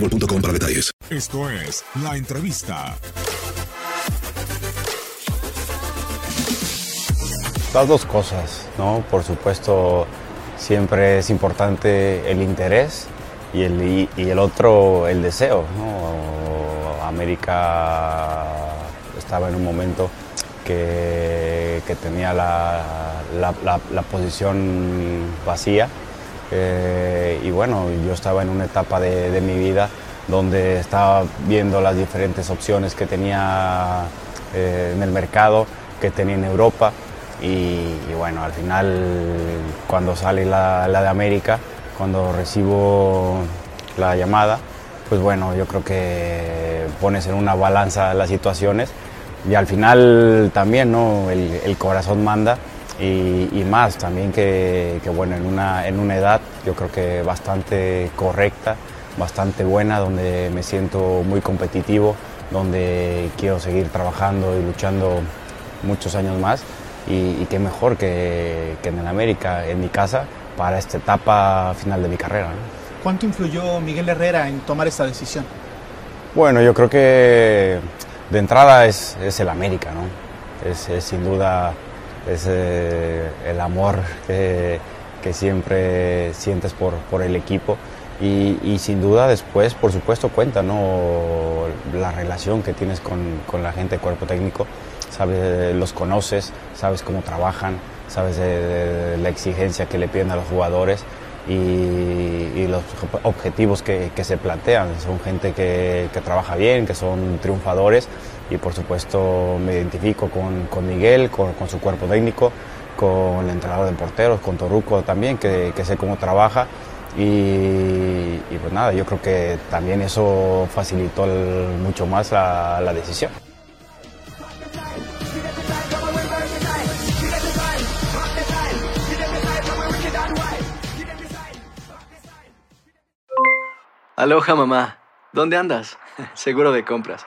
boostmobile.com para detalles. Esto es La Entrevista. Las dos cosas, ¿no? Por supuesto, siempre es importante el interés y el, y, y el otro, el deseo, ¿no? América estaba en un momento que, que tenía la, la- la- la posición vacía eh, y bueno, yo estaba en una etapa de, mi vida donde estaba viendo las diferentes opciones que tenía eh, en el mercado, que tenía en Europa. Y, bueno, al final cuando sale la, de América, cuando recibo la llamada, pues bueno, yo creo que pones en una balanza las situaciones. Y al final también, ¿no? El corazón manda y, y más también que, que, bueno, en una, en una edad yo creo que bastante correcta, bastante buena, donde me siento muy competitivo, donde quiero seguir trabajando y luchando muchos años más y, y qué mejor que, que en el América, en mi casa, para esta etapa final de mi carrera. ¿no? ¿Cuánto influyó Miguel Herrera en tomar esta decisión? Bueno, yo creo que de entrada es, es el América, ¿no? Es, es sin duda es, eh, el amor que, siempre sientes por, por el equipo y, sin duda después, por supuesto, cuenta, ¿no? La relación que tienes con, con la gente, cuerpo técnico, sabes, los conoces, sabes cómo trabajan, sabes de, de la exigencia que le piden a los jugadores y, y los objetivos que, que, se plantean. Son gente que, que, trabaja bien, que son triunfadores y por supuesto me identifico con, con Miguel, con, su cuerpo técnico, con el entrenador de porteros, con Toruco también, que, que sé cómo trabaja. Y, y, pues nada, yo creo que también eso facilitó mucho más la, la decisión. Aloha mamá, ¿dónde andas? Seguro de compras.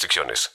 restricciones.